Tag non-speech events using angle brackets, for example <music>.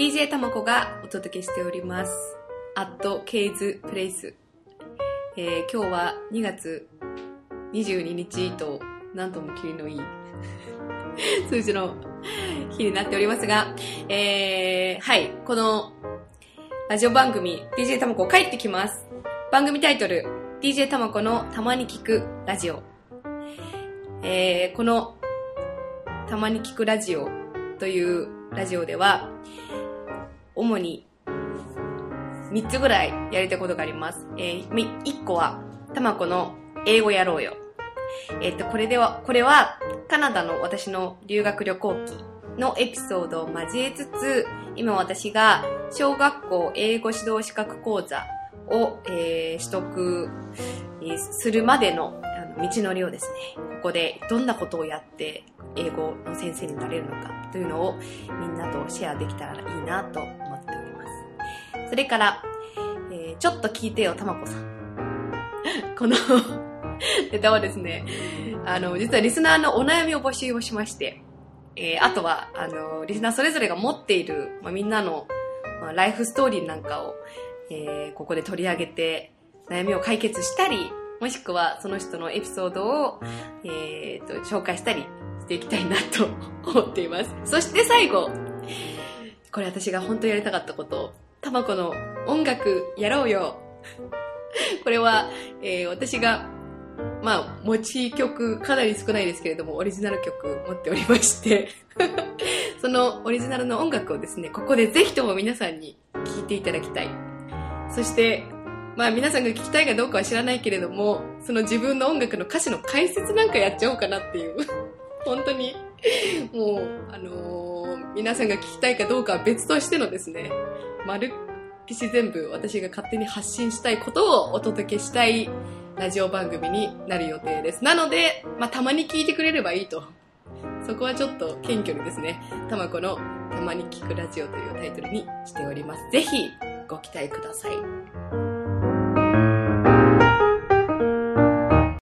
DJ たまこがお届けしております。アットケイズプレイス。えー今日は2月22日と、なんとも霧のいい <laughs> 数字の日になっておりますが、えー、はい、このラジオ番組 DJ たまこ帰ってきます。番組タイトル DJ たまこのたまに聞くラジオ。えー、このたまに聞くラジオというラジオでは、主に3つぐらいやりたいことがあります。えー、1個は、たまこの英語やろうよ。えっ、と、これでは、これは、カナダの私の留学旅行記のエピソードを交えつつ、今私が小学校英語指導資格講座を、えー取得えーするまでの道のりをですね、ここでどんなことをやって英語の先生になれるのかというのをみんなとシェアできたらいいなと思っております。それから、えーちょっと聞いてよ、たまこさん。<laughs> この <laughs> ネタはですね、あの、実はリスナーのお悩みを募集をしまして、えーあとは、あの、リスナーそれぞれが持っている、まあ、みんなの、まあ、ライフストーリーなんかを、えーここで取り上げて、悩みを解決したり、もしくはその人のエピソードを、えーと、紹介したりしていきたいなと思っています。<laughs> そして最後、これ私が本当やりたかったこと、タバコの音楽やろうよ。<laughs> これは、えー私が、まあ、持ち曲かなり少ないですけれども、オリジナル曲持っておりまして、<laughs> そのオリジナルの音楽をですね、ここでぜひとも皆さんに聴いていただきたい。そして、まあ皆さんが聞きたいかどうかは知らないけれども、その自分の音楽の歌詞の解説なんかやっちゃおうかなっていう。<laughs> 本当に、もう、あのー皆さんが聞きたいかどうかは別としてのですね、まるっきし全部私が勝手に発信したいことをお届けしたいラジオ番組になる予定です。なので、まあたまに聞いてくれればいいと。そこはちょっと謙虚にですね、たまこのたまに聞くラジオというタイトルにしております。ぜひご期待ください。